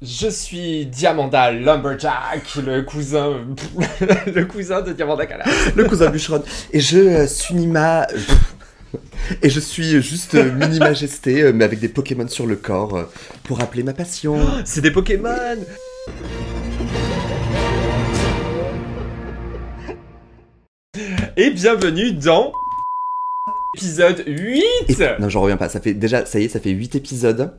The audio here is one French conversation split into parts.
Je suis Diamanda Lumberjack, le cousin, le cousin de Diamanda Kala. Le cousin bûcheron. Et je euh, suis Nima. Et je suis juste euh, mini majesté, euh, mais avec des Pokémon sur le corps, pour rappeler ma passion. C'est des Pokémon Et bienvenue dans épisode 8 Et- Non, j'en reviens pas. Ça fait déjà, ça y est, ça fait 8 épisodes.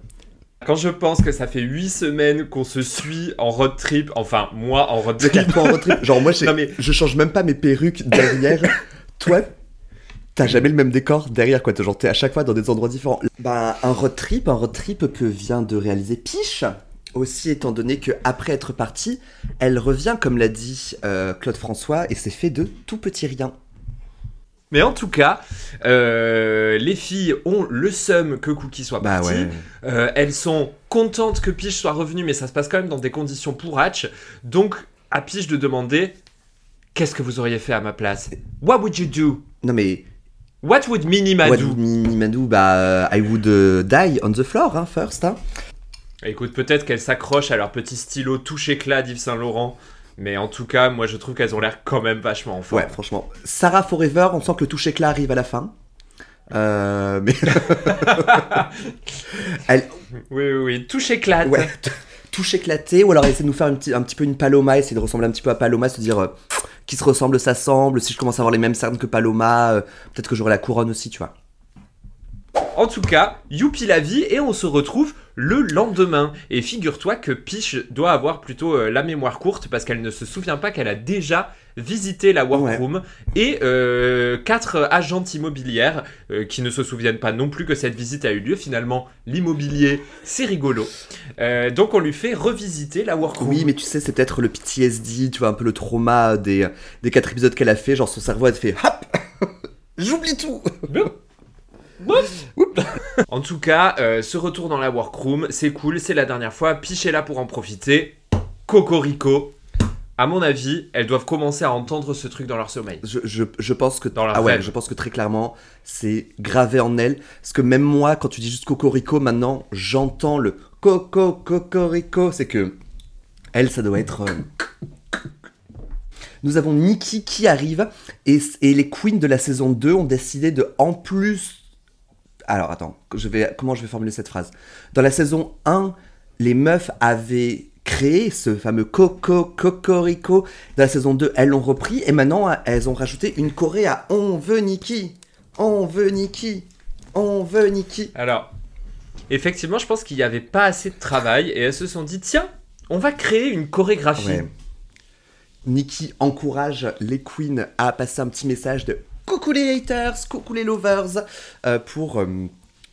Quand je pense que ça fait 8 semaines qu'on se suit en road trip, enfin moi en road trip, 4 mois en road trip. Genre, moi, j'ai- Non, mais- je change même pas mes perruques derrière. Toi, t'as jamais le même décor derrière, quoi. Genre, t'es à chaque fois dans des endroits différents. Bah, un road trip, un road trip que vient de réaliser Piche. Aussi, étant donné que après être partie, elle revient, comme l'a dit euh, Claude François, et c'est fait de tout petit rien. Mais en tout cas, euh, les filles ont le seum que Cookie soit Bah parti. ouais. Euh, elles sont contentes que Peach soit revenue, mais ça se passe quand même dans des conditions pourratch. Donc, à Peach de demander Qu'est-ce que vous auriez fait à ma place? What would you do? Non mais, What would Minima what do would Mini Madou, bah, euh, I would die on the floor, hein, first, hein. Écoute, peut-être qu'elles s'accrochent à leur petit stylo touche éclat d'Yves Saint Laurent. Mais en tout cas, moi je trouve qu'elles ont l'air quand même vachement en forme. Ouais, franchement. Sarah Forever, on sent que le touche éclat arrive à la fin. Euh, mais elle, Oui, oui, oui. Touche éclate. ouais, touche éclaté, ou alors essaie de nous faire un petit, un petit peu une Paloma, essayer de ressembler un petit peu à Paloma, se dire euh, qui se ressemble, ça semble. Si je commence à avoir les mêmes cernes que Paloma, euh, peut-être que j'aurai la couronne aussi, tu vois. En tout cas, youpi la vie et on se retrouve le lendemain. Et figure-toi que Peach doit avoir plutôt euh, la mémoire courte parce qu'elle ne se souvient pas qu'elle a déjà visité la workroom et euh, quatre agentes immobilières euh, qui ne se souviennent pas non plus que cette visite a eu lieu. Finalement, l'immobilier, c'est rigolo. Donc on lui fait revisiter la workroom. Oui, mais tu sais, c'est peut-être le PTSD, tu vois, un peu le trauma des, des quatre épisodes qu'elle a fait. Genre son cerveau, elle fait hop J'oublie tout En tout cas, euh, ce retour dans la workroom, c'est cool, c'est la dernière fois. Peach est là pour en profiter. Cocorico. À mon avis, elles doivent commencer à entendre ce truc dans leur sommeil. Je, je, je pense que Dans leur ah ouais, je pense que très clairement c'est gravé en elle parce que même moi quand tu dis juste cocorico maintenant j'entends le coco cocorico c'est que elle ça doit être euh, nous avons Nikki qui arrive et, et les queens de la saison 2 ont décidé de en plus alors attends je vais comment je vais formuler cette phrase? Dans la saison 1 les meufs avaient créé ce fameux coco cocorico dans la saison 2, elles l'ont repris et maintenant elles ont rajouté une choré à On veut Nikki, on veut Nikki, on veut Nikki. Alors, effectivement, je pense qu'il n'y avait pas assez de travail et elles se sont dit tiens, on va créer une chorégraphie. Ouais. Nikki encourage les queens à passer un petit message de coucou les haters, coucou les lovers euh, pour, euh,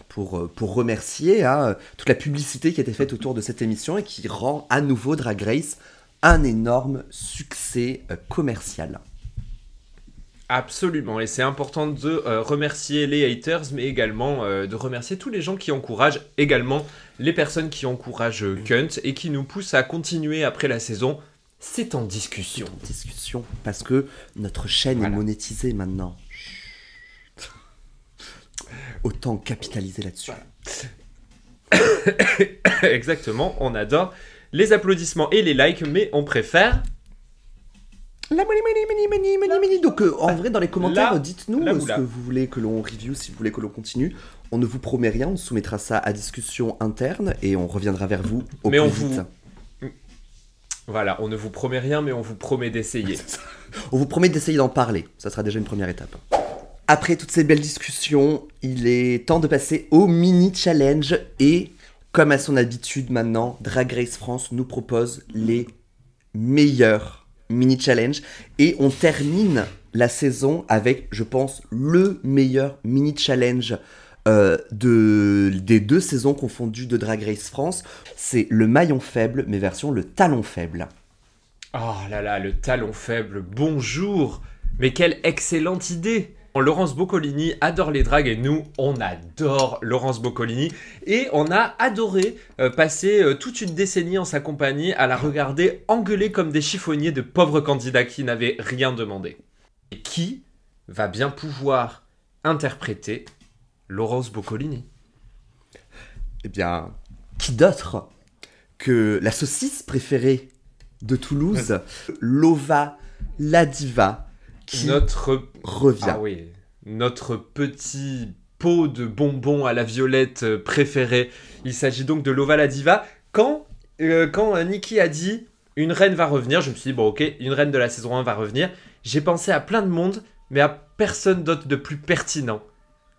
pour, euh, pour remercier hein, toute la publicité qui a été faite autour de cette émission et qui rend à nouveau Drag Race un énorme succès commercial. Absolument, et c'est important de euh, remercier les haters, mais également euh, de remercier tous les gens qui encouragent, également les personnes qui encouragent euh, Cunt et qui nous poussent à continuer après la saison. C'est en discussion. discussion parce que notre chaîne Voilà. est monétisée maintenant. Autant capitaliser là-dessus. Exactement, on adore les applaudissements et les likes, mais on préfère La money, money, money, money, money, money. Donc euh, en vrai, dans les commentaires, La- dites-nous la euh, ce que vous voulez que l'on review, si vous voulez que l'on continue. On ne vous promet rien, on soumettra ça à discussion interne et on reviendra vers vous au Mais plus on vite. vous- Voilà, on ne vous promet rien, mais on vous promet d'essayer. On vous promet d'essayer d'en parler. Ça sera déjà une première étape. Après toutes ces belles discussions, il est temps de passer au mini challenge et comme à son habitude maintenant, Drag Race France nous propose les meilleurs mini challenge et on termine la saison avec, je pense, le meilleur mini challenge euh, de, des deux saisons confondues de Drag Race France. C'est le maillon faible, mais version le talon faible. Oh là là, le talon faible, bonjour Mais quelle excellente idée Laurence Boccolini adore les dragues et nous, on adore Laurence Boccolini. Et on a adoré euh, passer euh, toute une décennie en sa compagnie à la regarder engueuler comme des chiffonniers de pauvres candidats qui n'avaient rien demandé. Et qui va bien pouvoir interpréter Laurence Boccolini? Eh bien, qui d'autre que la saucisse préférée de Toulouse, Lova la diva, qui Notre revient. Ah oui, notre petit pot de bonbons à la violette euh, préféré. Il s'agit donc de Lova la Diva. Quand, euh, quand euh, Nikki a dit une reine va revenir, je me suis dit, bon ok, une reine de la saison 1 va revenir. J'ai pensé à plein de monde, mais à personne d'autre de plus pertinent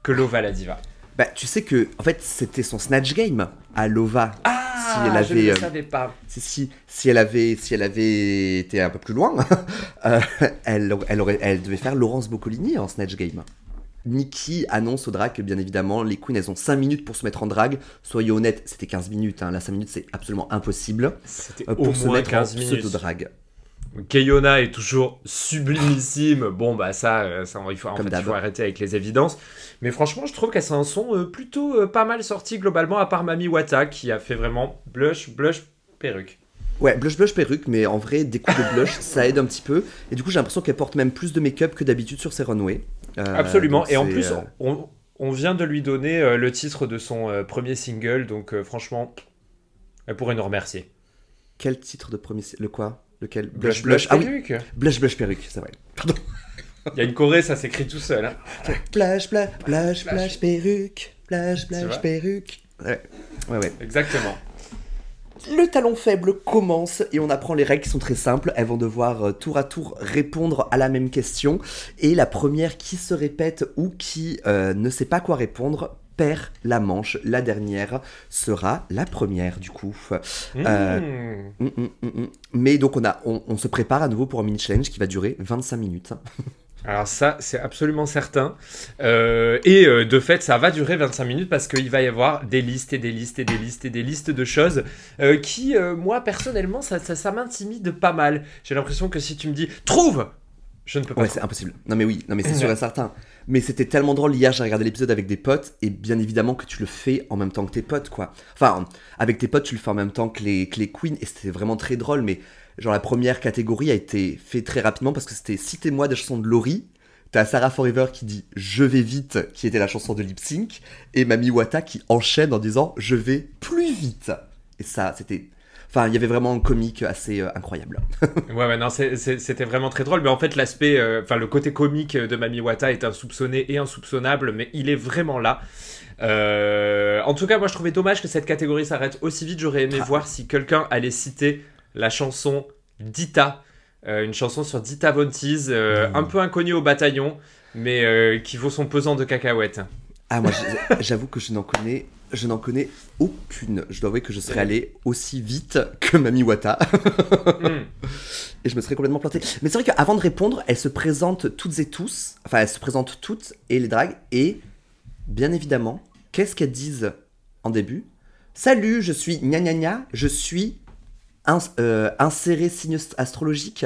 que Lova la Diva. Bah, tu sais que, en fait, c'était son snatch game à Lova. Ah, Si elle je ne avait, le euh, savais pas. Si, si, si, elle avait, si elle avait été un peu plus loin, euh, elle, elle, aurait, elle devait faire Laurence Boccolini en Snatch Game. Nikki annonce au drag que, bien évidemment, les queens, elles ont 5 minutes pour se mettre en drag. Soyez honnêtes, c'était 15 minutes. Hein. Là, 5 minutes, c'est absolument impossible C'était euh, au pour se moins mettre 15 en minutes. pseudo-drag. Keyona est toujours sublimissime. Bon, bah ça, euh, ça il, faut, en Comme fait, il d'hab. faut arrêter avec les évidences. Mais franchement, je trouve qu'elles s'en sont euh, plutôt euh, pas mal sorties globalement, à part Mami Wata qui a fait vraiment blush, blush, perruque. Ouais, blush blush perruque, mais en vrai, des coups de blush, ça aide un petit peu. Et du coup, j'ai l'impression qu'elle porte même plus de make-up que d'habitude sur ses runways. Euh, Absolument. Et en plus, on, on vient de lui donner le titre de son premier single. Donc franchement, elle pourrait nous remercier. quel titre de premier. Le quoi? Lequel Blush, blush, Ah oui, perruque. blush blush perruque, c'est vrai. Pardon. Il y a une choré, ça s'écrit tout seul. hein. Blush, blush, blush, Blush. perruque. Blush, blush, perruque. Ouais, ouais, ouais. Exactement. Le talon faible commence et on apprend les règles qui sont très simples. Elles vont devoir euh, tour à tour répondre à la même question. Et la première qui se répète ou qui euh, ne sait pas quoi répondre perd la manche. La dernière sera la première du coup. Euh, Mmh. Mm, mm, mm, mm. Mais donc on, a, on, on se prépare à nouveau pour un mini challenge qui va durer 25 minutes. Alors ça, c'est absolument certain. Euh, et euh, de fait, ça va durer 25 minutes parce qu'il va y avoir des listes et des listes et des listes et des listes de choses euh, qui, euh, moi, personnellement, ça, ça, ça m'intimide pas mal. J'ai l'impression que si tu me dis « Trouve !» Je ne peux pas. Ouais, c'est impossible. Non mais oui, non mais c'est sûr et certain. Mais c'était tellement drôle hier, j'ai regardé l'épisode avec des potes et bien évidemment que tu le fais en même temps que tes potes quoi. Enfin, avec tes potes, tu le fais en même temps que les, que les queens et c'était vraiment très drôle mais genre la première catégorie a été fait très rapidement parce que c'était citez-moi des chansons de Laurie. T'as Sarah Forever qui dit Je vais vite, qui était la chanson de Lip Sync, et Mami Wata qui enchaîne en disant Je vais plus vite. Et ça, c'était. Enfin, il y avait vraiment un comique assez euh, incroyable. Ouais, ouais, non, c'était vraiment très drôle. Mais en fait, l'aspect, euh, enfin, le côté comique de Mami Wata est insoupçonné et insoupçonnable, mais il est vraiment là. Euh, en tout cas, moi, je trouvais dommage que cette catégorie s'arrête aussi vite. J'aurais aimé Ah. voir si quelqu'un allait citer la chanson Dita, euh, une chanson sur Dita Von Teese, euh, Mm. un peu inconnue au bataillon, mais qui vaut son pesant de cacahuètes. Ah moi j'avoue que je n'en connais je n'en connais aucune. Je dois avouer que je serais allé aussi vite que Mami Wata Hmm. et je me serais complètement planté. Mais c'est vrai qu'avant de répondre, elles se présentent toutes et tous, enfin elles se présentent toutes et les dragues et bien évidemment, qu'est-ce qu'elles disent en début? Salut, je suis gna gna gna, je suis ins- euh, inséré signe astrologique.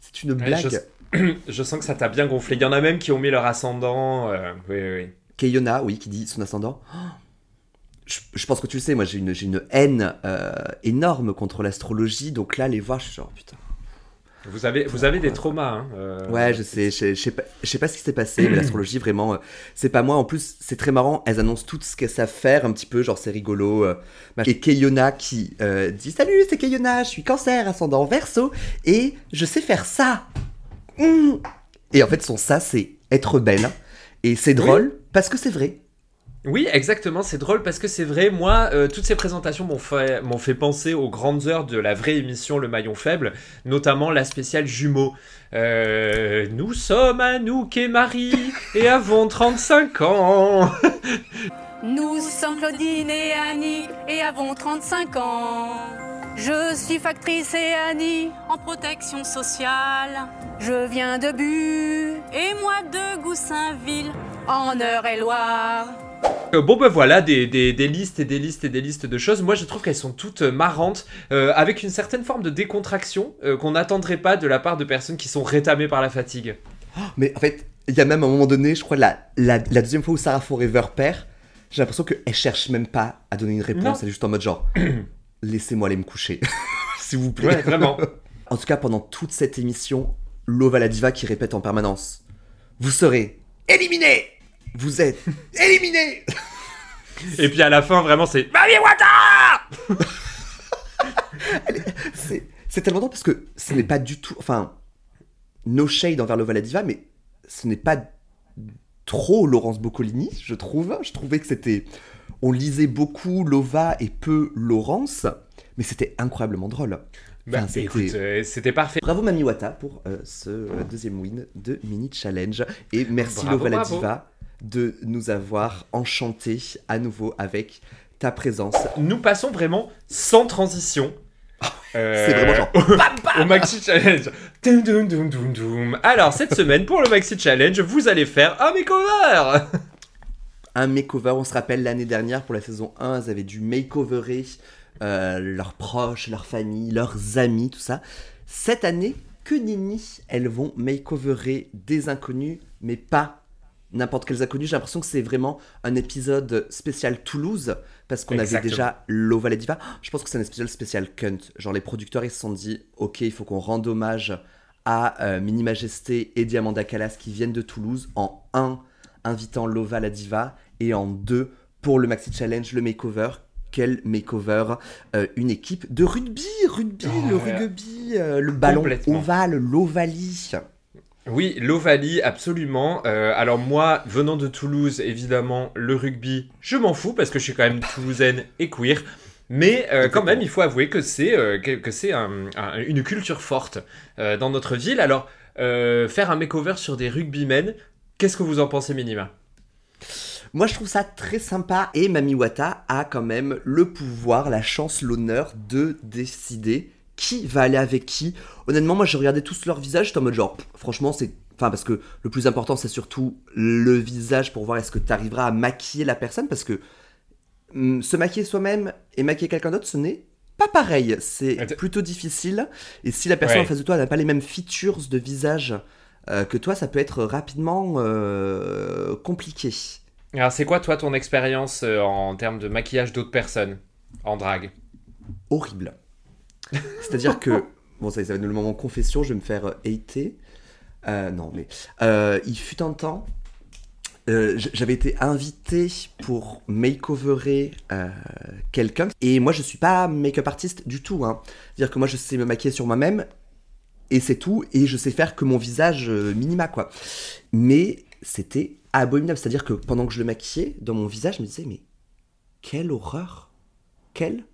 C'est une Ouais, blague. je- Je sens que ça t'a bien gonflé. Il y en a même qui ont mis leur ascendant. euh, oui, oui, oui. Keyona, oui, qui dit son ascendant. Oh, je, je pense que tu le sais, moi j'ai une, haine euh, énorme contre l'astrologie, donc là, les voir, je suis genre putain. Vous avez, vous avez des traumas. Hein, euh, Ouais, je sais, je, je sais pas, je sais pas ce qui s'est passé, mais l'astrologie, vraiment, euh, c'est pas moi. En plus, c'est très marrant, elles annoncent tout ce qu'elles savent faire, un petit peu, genre c'est rigolo. euh, et Keyona qui dit Salut, c'est Keyona, je suis cancer, ascendant verso, et je sais faire ça. Mm. Et en fait, son ça, c'est être belle. Et c'est drôle parce que c'est vrai. Oui, exactement, c'est drôle parce que c'est vrai, moi, euh, toutes ces présentations m'ont fait, m'ont fait penser aux grandes heures de la vraie émission Le Maillon Faible, notamment la spéciale Jumeaux. Euh, nous sommes Anouk et Marie et avons 35 ans. Nous sommes Claudine et Annie et avons 35 ans. Je suis factrice et Annie en protection sociale. Je viens de Bu et moi de Goussainville en Eure-et-Loire. Euh, bon ben voilà, des, des- des listes et des listes et des listes de choses. Moi je trouve qu'elles sont toutes marrantes, euh, avec une certaine forme de décontraction euh, qu'on n'attendrait pas de la part de personnes qui sont rétamées par la fatigue. Mais en fait, il y a même un moment donné, je crois, la, la, la deuxième fois où Sarah Forever perd, j'ai l'impression qu'elle cherche même pas à donner une Non. réponse. Elle est juste en mode genre, laissez-moi aller me coucher, s'il vous plaît. Ouais, vraiment. En tout cas, pendant toute cette émission, Lova la diva qui répète en permanence Vous serez éliminé Vous êtes éliminé Et puis à la fin, vraiment, c'est Mami Wata c'est tellement drôle parce que ce n'est pas du tout. Enfin, no shade envers Lova la Diva, mais ce n'est pas trop Laurence Boccolini, je trouve. Je trouvais que c'était. On lisait beaucoup Lova et peu Laurence, mais c'était incroyablement drôle. Bah, Enfin, c'était- écoute, euh, c'était parfait. Bravo Mami Wata pour euh, ce euh, deuxième win de Mini Challenge. Et merci Bravo, Lova la. Diva de nous avoir enchantés à nouveau avec ta présence. Nous passons vraiment sans transition. euh, C'est vraiment genre. au, au Maxi Challenge. Doum, doum, doum. Alors, cette semaine, pour le Maxi Challenge, vous allez faire un makeover un makeover. On se rappelle l'année dernière pour la saison 1, elles avaient dû makeoverer euh, leurs proches, leurs familles, leurs amis, tout ça. Cette année, que nenni, elles vont makeoverer des inconnus, mais pas n'importe quels inconnus. J'ai l'impression que c'est vraiment un épisode spécial Toulouse, parce qu'on avait déjà Lova la Diva. Je pense que c'est un épisode spécial Cunt. Genre les producteurs, ils se sont dit, ok, il faut qu'on rende hommage à euh, Mini Majesté et Diamanda Calas qui viennent de Toulouse en un invitant Lova la Diva et en deux pour le Maxi Challenge, le makeover. Quel makeover Euh, Une équipe de rugby, rugby, Oh, le ouais. rugby, euh, le ballon ovale, l'ovalie. Oui, l'Ovalie, absolument. Euh, alors moi, venant de Toulouse, évidemment, le rugby, je m'en fous parce que je suis quand même toulousaine et queer. Mais euh, quand même, il faut avouer que c'est euh, que, que c'est un- un- une culture forte euh, dans notre ville. Alors, euh, faire un makeover sur des rugbymen, qu'est-ce que vous en pensez, Minima? Moi, je trouve ça très sympa et Mami Wata a quand même le pouvoir, la chance, l'honneur de décider qui va aller avec qui. Honnêtement, moi, je regardais tous leurs visages, j'étais en mode genre, pff, franchement, c'est. Enfin, parce que le plus important, c'est surtout le visage pour voir est-ce que tu arriveras à maquiller la personne, parce que hum, se maquiller soi-même et maquiller quelqu'un d'autre, ce n'est pas pareil. C'est Attends. plutôt difficile. Et si la personne Ouais. en face de toi n'a pas les mêmes features de visage euh, que toi, ça peut être rapidement euh, compliqué. Alors, c'est quoi, toi, ton expérience euh, en termes de maquillage d'autres personnes en drague? Horrible. C'est-à-dire que, bon, ça, ça va le moment confession, je vais me faire euh, hater. Euh, non, mais euh, il fut un temps, j'avais été invité pour makeoverer quelqu'un, et moi je suis pas make-up artiste du tout. Hein. C'est-à-dire que moi je sais me maquiller sur moi-même, et c'est tout, et je sais faire que mon visage minima, quoi. Mais c'était abominable, c'est-à-dire que pendant que je le maquillais, dans mon visage, je me disais, mais quelle horreur Quelle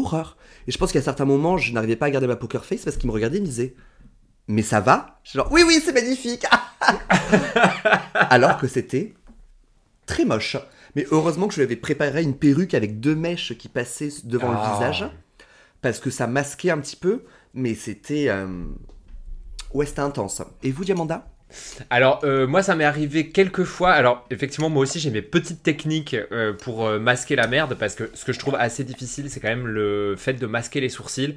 horreur. Et je pense qu'à certains moments, je n'arrivais pas à garder ma poker face parce qu'il me regardait et me disait Mais ça va? Je suis genre Oui, oui, c'est magnifique Alors que c'était très moche. Mais heureusement que je lui avais préparé une perruque avec deux mèches qui passaient devant Ah. le visage parce que ça masquait un petit peu, mais c'était. euh, Ouais, c'était intense. Et vous, Diamanda? Alors, euh, moi, ça m'est arrivé quelques fois. Alors, effectivement, moi aussi, j'ai mes petites techniques euh, pour euh, masquer la merde. Parce que ce que je trouve assez difficile, c'est quand même le fait de masquer les sourcils.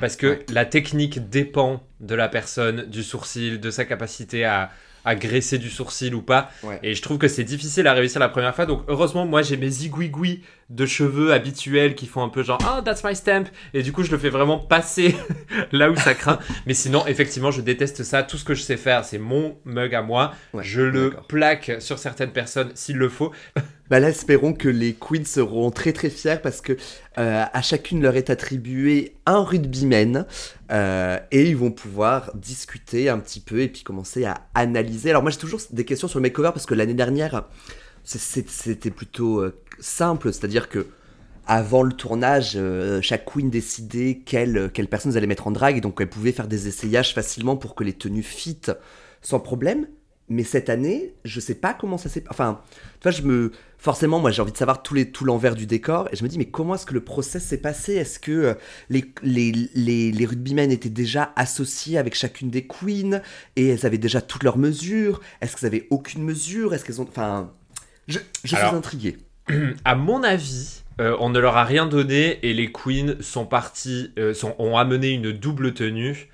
Parce que Ouais. la technique dépend de la personne, du sourcil, de sa capacité à, à graisser du sourcil ou pas. Ouais. Et je trouve que c'est difficile à réussir la première fois. Donc, heureusement, moi, j'ai mes zigouigouis de cheveux habituels qui font un peu genre Ah, that's my stamp. Et du coup, je le fais vraiment passer là où ça craint. Mais sinon, effectivement, je déteste ça. Tout ce que je sais faire, c'est mon mug à moi. Ouais, je le plaque sur certaines personnes s'il le faut. Bah là, espérons que les queens seront très très fiers parce que euh, à chacune leur est attribué un rugbyman euh, et ils vont pouvoir discuter un petit peu et puis commencer à analyser. Alors moi j'ai toujours des questions sur le makeover parce que l'année dernière c'était plutôt euh, simple, c'est-à-dire que avant le tournage, euh, chaque queen décidait quelle, quelle personne elle allait mettre en drague et donc elle pouvait faire des essayages facilement pour que les tenues fit sans problème. Mais cette année, je sais pas comment ça s'est. Enfin, tu vois, je me. Forcément, moi, j'ai envie de savoir tout, les, tout l'envers du décor. Et je me dis, mais comment est-ce que le process s'est passé? Est-ce que euh, les, les, les, les rugbymen étaient déjà associés avec chacune des queens Et elles avaient déjà toutes leurs mesures? Est-ce qu'elles avaient aucune mesure? Est-ce qu'elles ont. Enfin. Je, je Alors, suis intrigué. À mon avis, euh, on ne leur a rien donné et les queens sont partis, euh, sont, ont amené une double tenue,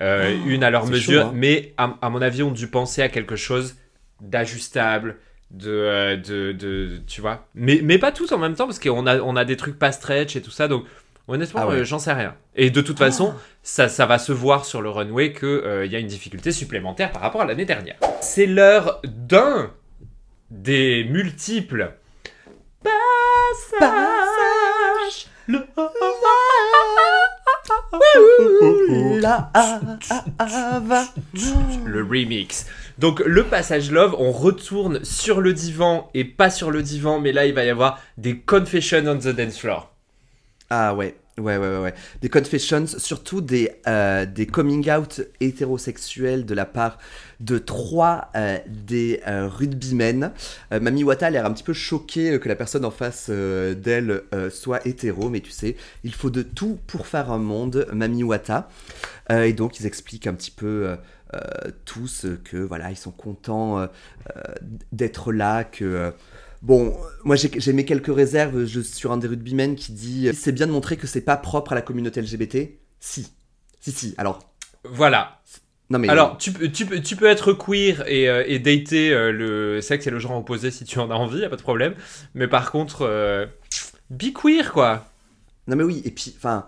euh, Oh, une à leur mesure, chaud, hein. mais à, à mon avis, ont dû penser à quelque chose d'ajustable. De, euh, de, de- tu vois mais, mais pas tous en même temps parce qu'on a, on a des trucs pas stretch et tout ça donc honnêtement Ah ouais. euh, j'en sais rien et de toute façon ça, ça va se voir sur le runway qu'il y a une difficulté supplémentaire par rapport à l'année dernière c'est l'heure d'un des multiples passages. Le- la ah, ah, ah, le remix. Donc le passage love, on retourne sur le divan et pas sur le divan, mais là il va y avoir des confessions on the dance floor. Ah ouais. Ouais, ouais, ouais, ouais. Des confessions, surtout des, euh, des coming out hétérosexuels de la part de trois euh, des euh, rugbymen. Euh, Mami Wata a l'air un petit peu choquée euh, que la personne en face euh, d'elle soit hétéro, mais tu sais, il faut de tout pour faire un monde, Mami Wata. Et donc, ils expliquent un petit peu tous que voilà, ils sont contents d'être là, que. Euh, Bon, moi j'ai mis quelques réserves je, sur un des rugbymen qui dit c'est bien de montrer que c'est pas propre à la communauté LGBT. Si, si, si. Alors, Voilà. non mais Alors tu, peux- tu, peux- tu peux être queer et, euh, et dater euh, le sexe et le genre opposé si tu en as envie, y a pas de problème. Mais par contre, euh, be queer quoi. Non mais oui, et puis, enfin,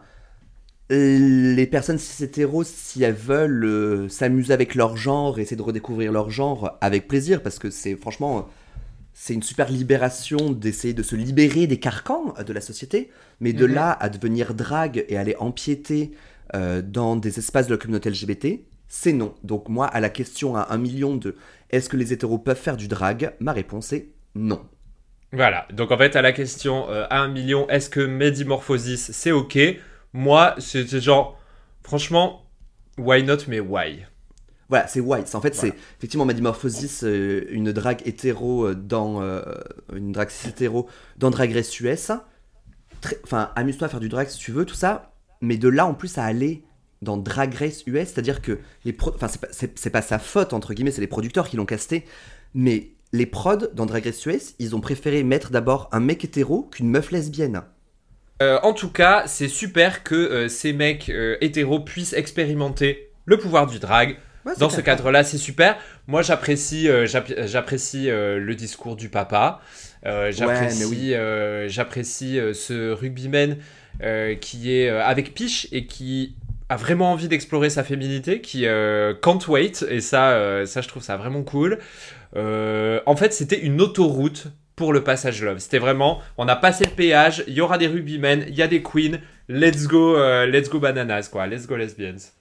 les personnes cis hétéros, si elles veulent euh, s'amuser avec leur genre, essayer de redécouvrir leur genre, avec plaisir, parce que c'est franchement, euh, c'est une super libération d'essayer de se libérer des carcans euh, de la société, mais de Mhm. là à devenir drague et aller empiéter euh, dans des espaces de la communauté LGBT, c'est non. Donc moi, à la question à un million de est-ce que les hétéros peuvent faire du drag, ma réponse est non. Voilà. Donc en fait, à la question euh, à un million, est-ce que Medimorphosis c'est ok? Moi, c'est genre, franchement, why not, mais why? Voilà, c'est white. En fait, Voilà. c'est effectivement Madimorphosis, euh, une drague hétéro euh, dans. euh, une drague hétéro dans Drag Race US. Très- Enfin, amuse-toi à faire du drag si tu veux, tout ça. Mais de là, en plus, à aller dans Drag Race US, c'est-à-dire que les pro- Enfin, c'est pas, pas sa faute, entre guillemets, c'est les producteurs qui l'ont casté. Mais les prods dans Drag Race US, ils ont préféré mettre d'abord un mec hétéro qu'une meuf lesbienne. Euh, en tout cas, c'est super que ces mecs hétéros puissent expérimenter le pouvoir du drag. Ouais, Dans ce cadre-là, c'est super. Moi, j'apprécie, euh, j'app- j'apprécie euh, le discours du papa. Euh, j'apprécie, mais oui. j'apprécie ce rugbyman qui est avec Piche et qui a vraiment envie d'explorer sa féminité, qui can't wait. Et ça, ça, je trouve ça vraiment cool. En fait, c'était une autoroute pour le passage love. C'était vraiment, on a passé le péage. Il y aura des rugbymen, il y a des queens. Let's go, euh, let's go bananas quoi. Let's go lesbians.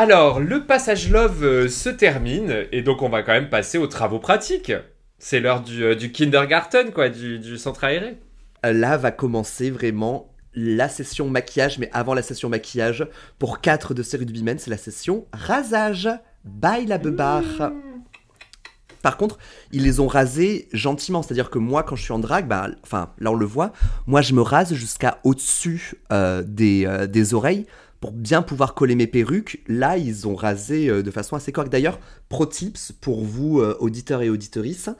Alors, le passage love euh, se termine, et donc on va quand même passer aux travaux pratiques. C'est l'heure du, euh, du kindergarten, quoi, du, du centre aéré. là va commencer vraiment la session maquillage, mais avant la session maquillage, pour quatre de ces rugbymen, c'est la session rasage. Bye la beubare. Par contre, ils les ont rasés gentiment, c'est-à-dire que moi, quand je suis en drague, bah, enfin, là on le voit, moi je me rase jusqu'à au-dessus euh, des, euh, des oreilles pour bien pouvoir coller mes perruques. Là, ils ont rasé euh, de façon assez correcte. D'ailleurs, pro tips pour vous, euh, auditeurs et auditorices,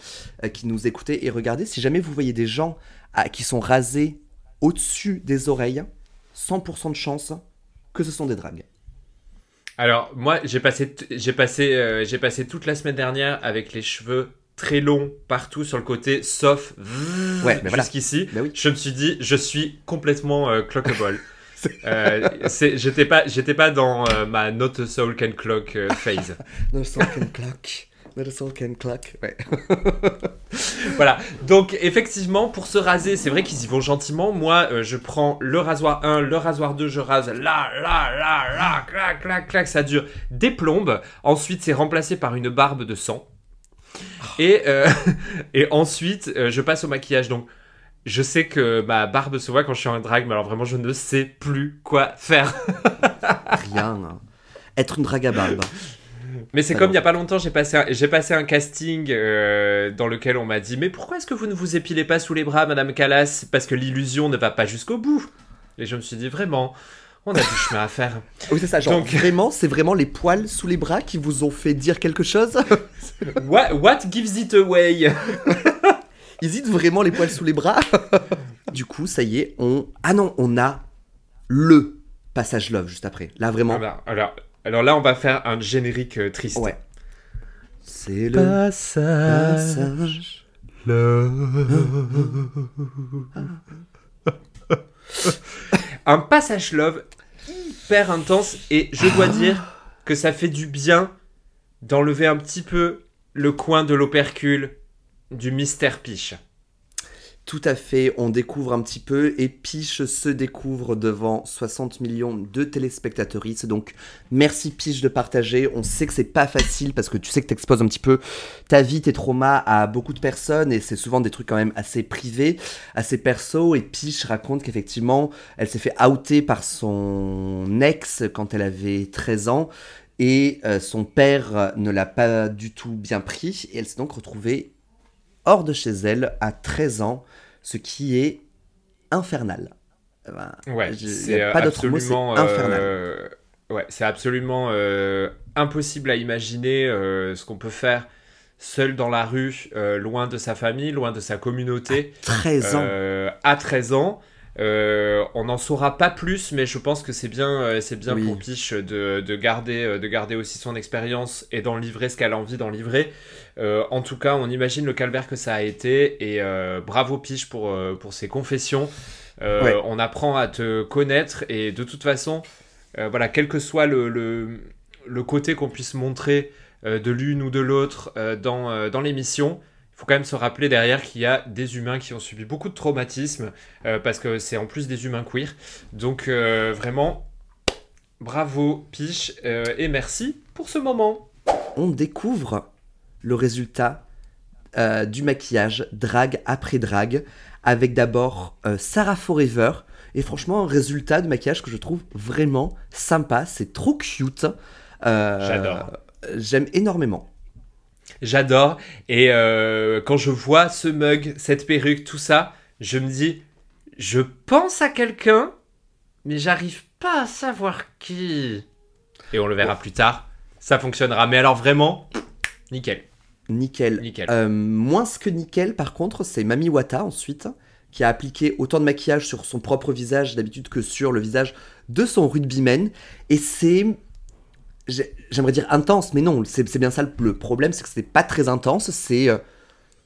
euh, qui nous écoutez et regardez, si jamais vous voyez des gens ah, qui sont rasés au-dessus des oreilles, 100% de chance que ce sont des dragues. Alors, moi, j'ai passé, j'ai passé, j'ai passé toute la semaine dernière avec les cheveux très longs partout sur le côté, sauf Ouais, mais voilà. jusqu'ici. Bah oui. Je me suis dit, je suis complètement euh, clockable. Euh, j'étais pas, j'étais pas dans euh, ma not a soul can clock euh, phase. Not a soul can clock. Not a soul can clock. Ouais. Voilà. Donc effectivement, pour se raser, c'est vrai qu'ils y vont gentiment. Moi, euh, je prends le rasoir 1, le rasoir 2, je rase là, là, là, là, clac, clac, clac, ça dure des plombes. Ensuite, c'est remplacé par une barbe de sang. Et, et ensuite, je passe au maquillage. Donc, je sais que ma barbe se voit quand je suis en drague, mais alors vraiment, je ne sais plus quoi faire. Rien. Être une drague à barbe. Mais c'est comme il y a pas longtemps, j'ai passé, un, j'ai passé un casting euh, dans lequel on m'a dit Mais pourquoi est-ce que vous ne vous épilez pas sous les bras, Madame Callas? Parce que l'illusion ne va pas jusqu'au bout. Et je me suis dit Vraiment, on a du chemin à faire. Oui, c'est ça. Genre, Donc- vraiment, c'est vraiment les poils sous les bras qui vous ont fait dire quelque chose? What, what gives it away? Hésite vraiment les poils sous les bras Du coup, ça y est, on. Ah non, on a le passage love juste après. Là, vraiment. alors, alors, alors là, on va faire un générique euh, triste. Ouais. C'est le Passage. passage. Un passage love hyper intense. Et je dois dire que ça fait du bien d'enlever un petit peu le coin de l'opercule du mystère piche. Tout à fait, on découvre un petit peu et Piche se découvre devant 60 millions de téléspectatrices. Donc merci Piche de partager. On sait que c'est pas facile parce que tu sais que t'exposes un petit peu ta vie, tes traumas à beaucoup de personnes et c'est souvent des trucs quand même assez privés, assez perso. Et Piche raconte qu'effectivement, elle s'est fait outer par son ex quand elle avait 13 ans et euh, son père ne l'a pas du tout bien pris et elle s'est donc retrouvée hors de chez elle à 13 ans, ce qui est infernal. Eh ben, ouais, c'est pas d'autre mot, c'est infernal. Euh, ouais, c'est absolument euh, impossible à imaginer euh, ce qu'on peut faire seul dans la rue, loin de sa famille, loin de sa communauté. À 13 ans. à 13 ans. Euh, on n'en saura pas plus, mais je pense que c'est bien, euh, c'est bien pour Piche de, garder, euh, de garder aussi son expérience et d'en livrer ce qu'elle a envie d'en livrer. en tout cas, on imagine le calvaire que ça a été et bravo Piche pour, pour ses confessions. On apprend à te connaître et de toute façon, voilà, quel que soit le, le côté qu'on puisse montrer de l'une ou de l'autre dans, dans l'émission, faut quand même se rappeler derrière qu'il y a des humains qui ont subi beaucoup de traumatismes, euh, parce que c'est en plus des humains queer. Donc euh, vraiment, bravo Piche, euh, et merci pour ce moment. On découvre le résultat du maquillage, drague après drague, avec d'abord Sarah Forever, et franchement un résultat de maquillage que je trouve vraiment sympa, c'est trop cute. J'adore. J'aime énormément. J'adore. Et euh, quand je vois ce mug, cette perruque, tout ça, je me dis, je pense à quelqu'un, mais j'arrive pas à savoir qui. Et on le verra plus tard. Ça fonctionnera. Mais alors vraiment, nickel. Nickel. nickel. Euh, moins que nickel, par contre, c'est Mami Wata ensuite, qui a appliqué autant de maquillage sur son propre visage d'habitude que sur le visage de son rugbyman. Et c'est j'aimerais dire intense, mais non, c'est bien ça le, problème, c'est que c'est pas très intense, c'est euh,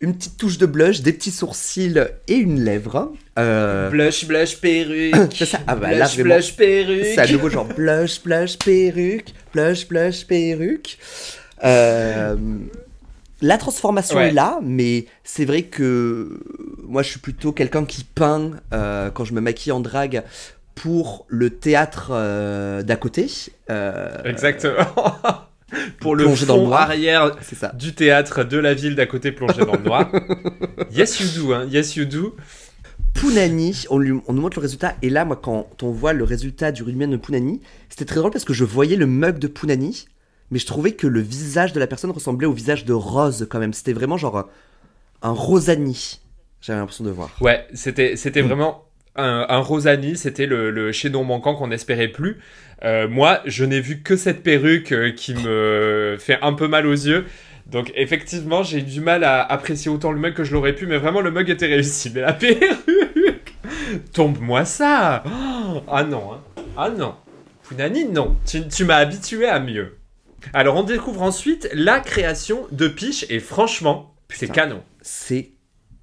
une petite touche de blush, des petits sourcils et une lèvre. Euh... Blush, blush, perruque. ça, ah bah, blush, là, blush, perruque. C'est à nouveau genre blush, blush, perruque, blush, blush, perruque. Euh, la transformation est là, mais c'est vrai que moi je suis plutôt quelqu'un qui peint euh, quand je me maquille en drague pour le théâtre euh, d'à côté. Euh, Exactement. pour le fond dans le arrière ça. du théâtre de la ville d'à côté plongé dans le noir. yes you do, hein. yes you do. Punani, on, lui, on nous montre le résultat, et là, moi, quand on voit le résultat du rugbyman de Punani, c'était très drôle parce que je voyais le mug de Punani, mais je trouvais que le visage de la personne ressemblait au visage de Rose quand même. C'était vraiment genre un, Rosani, j'avais l'impression de voir. Ouais, c'était, c'était mm. vraiment un, Rosani, c'était le, le chaînon manquant qu'on n'espérait plus. Euh, moi, je n'ai vu que cette perruque euh, qui me fait un peu mal aux yeux. Donc effectivement, j'ai du mal à apprécier autant le mug que je l'aurais pu, mais vraiment le mug était réussi. Mais la perruque, tombe-moi ça. Oh, ah non, hein. ah non. Funani, non. Tu, tu m'as habitué à mieux. Alors on découvre ensuite la création de Piche et franchement, c'est canon. C'est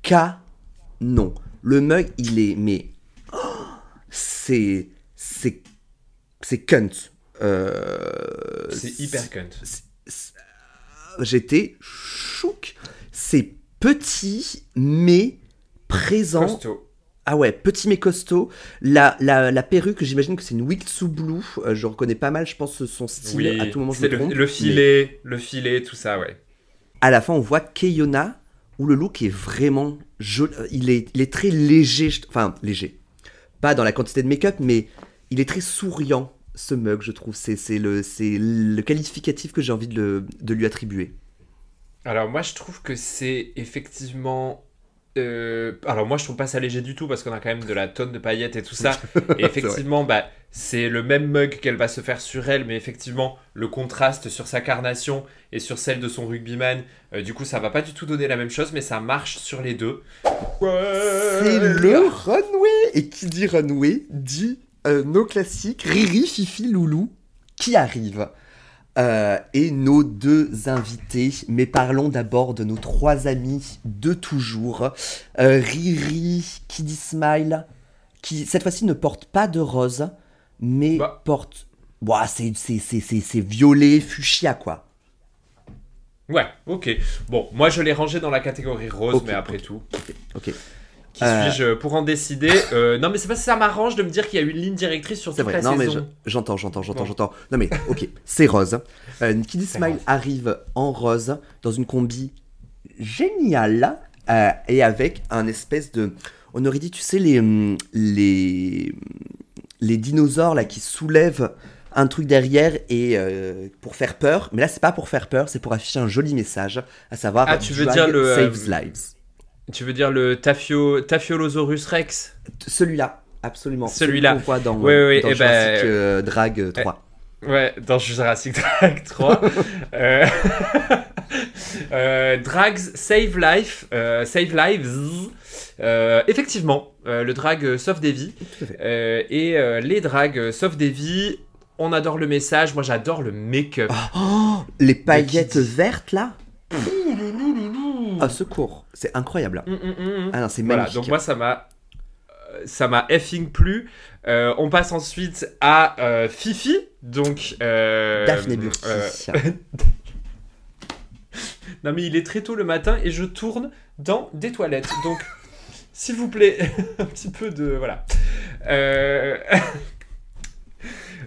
canon. Le mug, il est mais c'est c'est c'est cunt. Euh, c'est hyper cunt. J'étais chouk. C'est petit mais présent. Costaud. Ah ouais, petit mais costaud. La, la, la perruque, j'imagine que c'est une Wixu Blue. Euh, je reconnais pas mal, je pense, son style. à tout moment, je le, le filet, le filet, tout ça, ouais. À la fin, on voit Keyona, où le look est vraiment joli. Il est, il est très léger. Enfin, léger pas dans la quantité de make-up, mais il est très souriant, ce mug, je trouve. C'est le, le qualificatif que j'ai envie de, de lui attribuer. Alors moi, je trouve que c'est effectivement euh, alors moi je trouve pas ça léger du tout parce qu'on a quand même de la tonne de paillettes et tout ça. Et effectivement, bah, c'est le même mug qu'elle va se faire sur elle, mais effectivement le contraste sur sa carnation et sur celle de son rugbyman, euh, du coup ça va pas du tout donner la même chose, mais ça marche sur les deux. c'est le runway Et qui dit runway dit euh, nos classiques Riri, Fifi, Loulou qui arrivent. Euh, et nos deux invités. Mais parlons d'abord de nos trois amis de toujours. Euh, Riri, Kiddy Smile, qui cette fois-ci ne porte pas de rose, mais bah. porte... Bah, c'est violet, fuchsia, quoi. Ouais, ok. Bon, moi je l'ai rangé dans la catégorie rose, mais après tout. Ok. Qui Euh. suis-je pour en décider Euh, Non, mais c'est pas ça m'arrange de me dire qu'il y a une ligne directrice sur C'est toute vrai, la non mais je- j'entends, j'entends, j'entends, Bon. j'entends. Non mais ok, c'est rose. Euh, C'est Smile rose. arrive en rose dans une combi géniale euh, et avec un espèce de, on aurait dit, tu sais les hum, les les dinosaures là qui soulèvent un truc derrière et euh, pour faire peur. Mais là c'est pas pour faire peur, c'est pour afficher un joli message, à savoir Ah, tu veux dire le, euh, saves lives. Tu veux dire le Tafio... Tafiolosaurus Rex? Celui-là, absolument. Celui-là. Celui qu'on voit dans, ouais, ouais, dans eh ben, Jurassic euh, Drag 3. Ouais, dans Jurassic Drag 3. euh... euh, Drags Save Life, euh, Save Lives. Euh, effectivement, euh, le drag euh, sauve des vies. Euh, et euh, les drags euh, sauvent des vies. On adore le message. Moi, j'adore le make-up. Oh, les paillettes vertes là Ah, secours, c'est incroyable. Hum, hum, hum, hum. Ah non, c'est Voilà, magnifique. donc moi, ça m'a. euh, Ça m'a effing plu. Euh, on passe ensuite à euh, Fifi. Donc. euh, Daphné Non mais il est très tôt le matin et je tourne dans des toilettes. Donc, s'il vous plaît, un petit peu de... Voilà.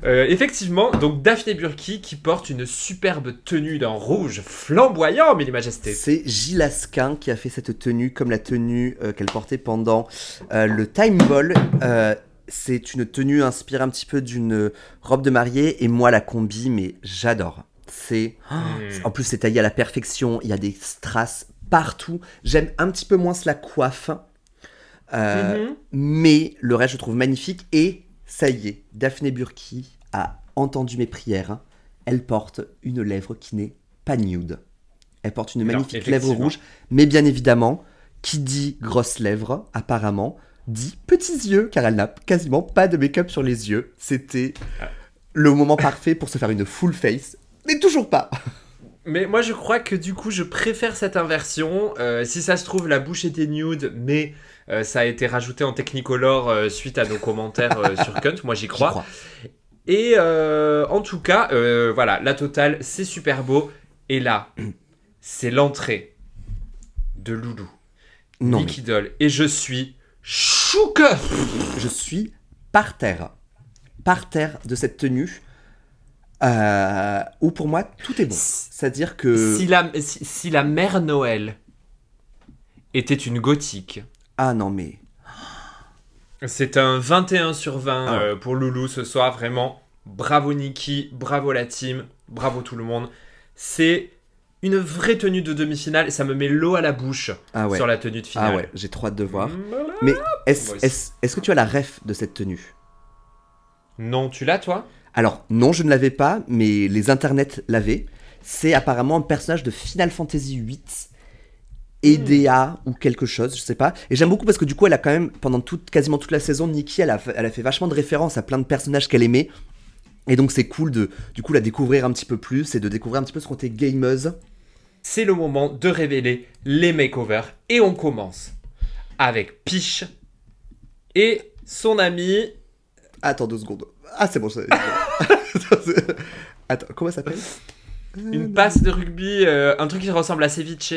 Euh, effectivement, donc Daphné Burki qui porte une superbe tenue d'un rouge flamboyant, mais majesté. C'est Gilles Asquin qui a fait cette tenue comme la tenue euh, qu'elle portait pendant euh, le Time Ball. C'est une tenue inspirée un petit peu d'une robe de mariée et moi la combi, mais j'adore. C'est Mm. en plus c'est taillé à la perfection. Il y a des strass partout. J'aime un petit peu moins la coiffe, Mhm. mais le reste je trouve magnifique et ça y est, Daphné Burki a entendu mes prières. Elle porte une lèvre qui n'est pas nude. Elle porte une magnifique lèvre rouge, mais bien évidemment, qui dit grosse lèvre, apparemment, dit petits yeux, car elle n'a quasiment pas de make-up sur les yeux. C'était Ah. le moment parfait pour se faire une full face, mais toujours pas. Mais moi je crois que du coup je préfère cette inversion. Euh, si ça se trouve la bouche était nude, mais euh, ça a été rajouté en Technicolor euh, suite à nos commentaires euh, sur Cunt. Moi j'y crois. crois. Et en tout cas, voilà, la totale, c'est super beau. Et là, c'est l'entrée de Loulou, Non, Doll. Et je suis chouque je suis par terre. Par terre de cette tenue. Euh, où pour moi tout est bon. C'est-à-dire que. si la, si, si la mère Noël était une gothique, Ah non, mais. c'est un 21 sur 20 Ah. euh, pour Loulou ce soir. Vraiment, bravo Nicky, bravo la team, bravo tout le monde. C'est une vraie tenue de demi-finale et ça me met l'eau à la bouche Ah ouais. sur la tenue de finale. Ah ouais, j'ai trop hâte de voir. Voilà. Mais est-ce Moi aussi. est est que tu as la ref de cette tenue? Non, tu l'as toi? Alors, non, je ne l'avais pas, mais les internets l'avaient. C'est apparemment un personnage de Final Fantasy VIII, EDA ou quelque chose, je sais pas. Et j'aime beaucoup parce que du coup, elle a quand même, pendant toute, quasiment toute la saison, Nikki, elle a, fait- elle a fait vachement de références à plein de personnages qu'elle aimait. Et donc, c'est cool de, du coup, la découvrir un petit peu plus et de découvrir un petit peu ce côté gameuse. C'est le moment de révéler les makeovers et on commence avec Piche et son ami Attends deux secondes. Ah, c'est bon. ça- Attends, comment ça s'appelle? Une passe de rugby, euh, un truc qui ressemble à ceviche.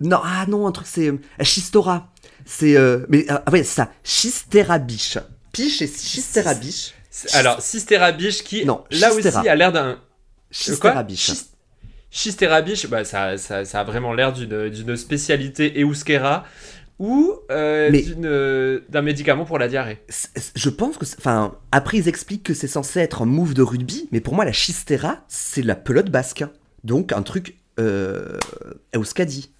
Non, ah non, un truc, c'est euh, Chistora. C'est. euh, mais ah ouais, c'est ça. Chistera biche. Piche et Chistera biche. C'est- Alors, Sistera Biche qui, Non, là Chistera. aussi, a l'air d'un. Chistera Quoi biche. Chis- Chistera Biche, bah, ça, ça, ça a vraiment l'air d'une spécialité euskera ou euh, euh, d'un médicament pour la diarrhée. Je pense que. Enfin, après, ils expliquent que c'est censé être un move de rugby, mais pour moi, la Chistera, c'est la pelote basque. Donc, un truc. Euh. Euskadi.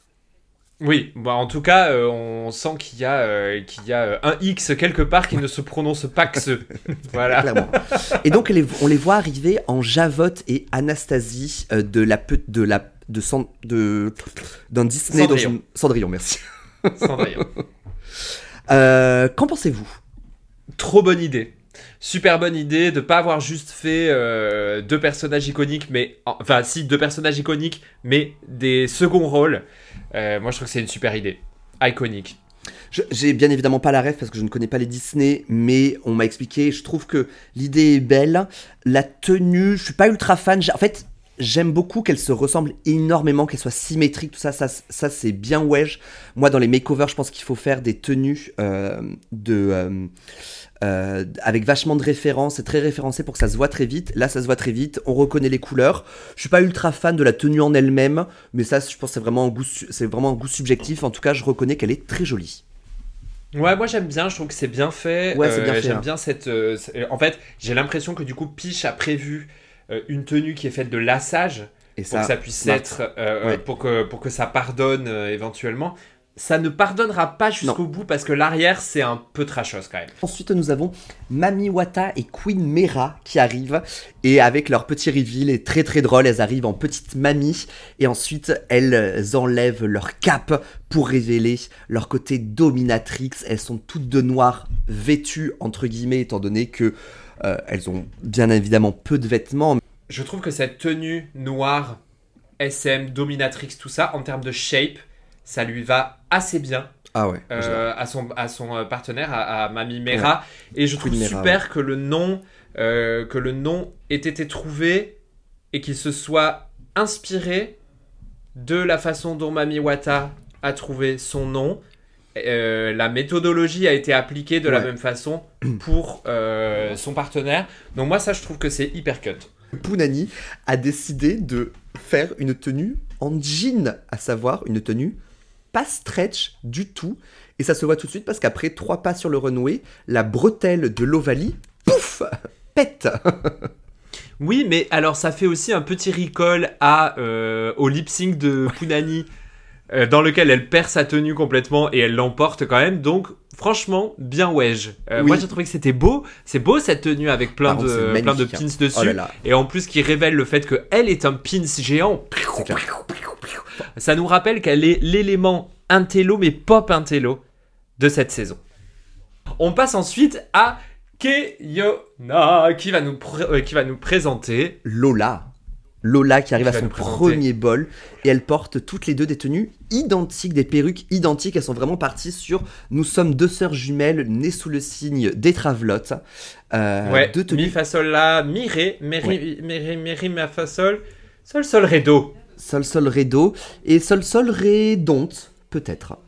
Oui, bah, en tout cas, euh, on sent qu'il y a, euh, qu'il y a euh, un X quelque part qui ne se prononce pas que ce. voilà. Clairement. Et donc, les- on les voit arriver en Javotte et Anastasie de la. De la de San- de d'un Disney Cendrillon. Cendrillon merci Cendrillon. Qu'en pensez-vous? Trop bonne idée. Super bonne idée de pas avoir juste fait euh, deux personnages iconiques, mais enfin si deux personnages iconiques, mais des seconds rôles. Euh, moi je trouve que c'est une super idée, iconique. J'ai bien évidemment pas la ref parce que je ne connais pas les Disney, mais on m'a expliqué. Je trouve que l'idée est belle. La tenue, je suis pas ultra fan. En fait, J'aime beaucoup qu'elles se ressemblent énormément, qu'elles soient symétriques, tout ça, ça, ça c'est bien wesh. Moi, dans les makeovers, je pense qu'il faut faire des tenues euh, de, euh, euh, avec vachement de références, c'est très référencé pour que ça se voit très vite. Là, ça se voit très vite, on reconnaît les couleurs. Je suis pas ultra fan de la tenue en elle-même, mais ça, je pense, c'est vraiment un goût, c'est vraiment un goût subjectif. En tout cas, je reconnais qu'elle est très jolie. Ouais, moi j'aime bien, je trouve que c'est bien fait. Ouais, c'est bien fait, J'aime hein. bien cette. en fait, j'ai l'impression que du coup, Piche a prévu une tenue qui est faite de lassage Et pour que ça puisse être. euh, Ouais. pour, que, pour que ça pardonne euh, éventuellement. Ça ne pardonnera pas jusqu'au bout parce que l'arrière c'est un peu trashos quand même. Ensuite, nous avons Mami Wata et Queen Mera qui arrivent. Et avec leur petit reveal, est très très drôle, elles arrivent en petite mamie. Et ensuite, elles enlèvent leur cape pour révéler leur côté dominatrix. Elles sont toutes de noir, vêtues, entre guillemets, étant donné que euh, elles ont bien évidemment peu de vêtements. Je trouve que cette tenue noire, SM, dominatrix, tout ça, en termes de shape, ça lui va assez bien. Ah ouais. euh, à son, à son euh, partenaire, à, à Mami Mera. Et je trouve Mera, super que le nom euh, que le nom ait été trouvé et qu'il se soit inspiré de la façon dont Mami Wata a trouvé son nom. Euh, la méthodologie a été appliquée de la Ouais. même façon pour euh, son partenaire. Donc moi ça je trouve que c'est hyper cut. Punani a décidé de faire une tenue en jean, à savoir une tenue pas stretch du tout. Et ça se voit tout de suite parce qu'après trois pas sur le runway, la bretelle de l'Ovalie, pouf, pète. Oui, mais alors ça fait aussi un petit recall à, euh, au lip sync de Punani, euh, dans lequel elle perd sa tenue complètement et elle l'emporte quand même. Donc, franchement, bien wedge. Euh, Oui. Moi, j'ai trouvé que c'était beau. C'est beau cette tenue avec plein, contre, de, plein de hein. pins dessus. Oh là là. Et en plus, qui révèle le fait qu'elle est un pins géant. Ça nous rappelle qu'elle est l'élément intello, mais pop intello de cette saison. On passe ensuite à Keyona, qui va nous, euh, qui va nous présenter Lola. Lola qui arrive à son premier bol et elles portent toutes les deux des tenues identiques, des perruques identiques. Elles sont vraiment parties sur nous sommes deux sœurs jumelles nées sous le signe des travelottes. Euh, Ouais, deux tenues mi fa sol la, mi ré, mi ré, mi ré, mi ré, fa sol, sol sol ré do. sol sol ré do et sol sol ré donte peut-être.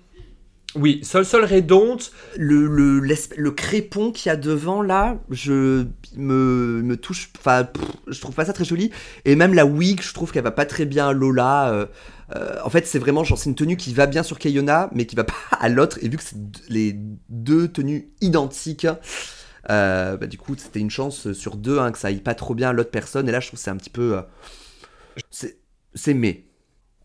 Oui, sol sol ré donte. le, le, le crépon qu'il y a devant là, je me, me touche, enfin, je trouve pas ça très joli. Et même la wig, je trouve qu'elle va pas très bien à Lola. euh, euh, en fait, c'est vraiment genre, c'est une tenue qui va bien sur Kayona, mais qui va pas à l'autre. Et vu que c'est les deux tenues identiques, euh, bah, du coup, c'était une chance sur deux hein, que ça aille pas trop bien à l'autre personne. Et là, je trouve que c'est un petit peu. c'est mais.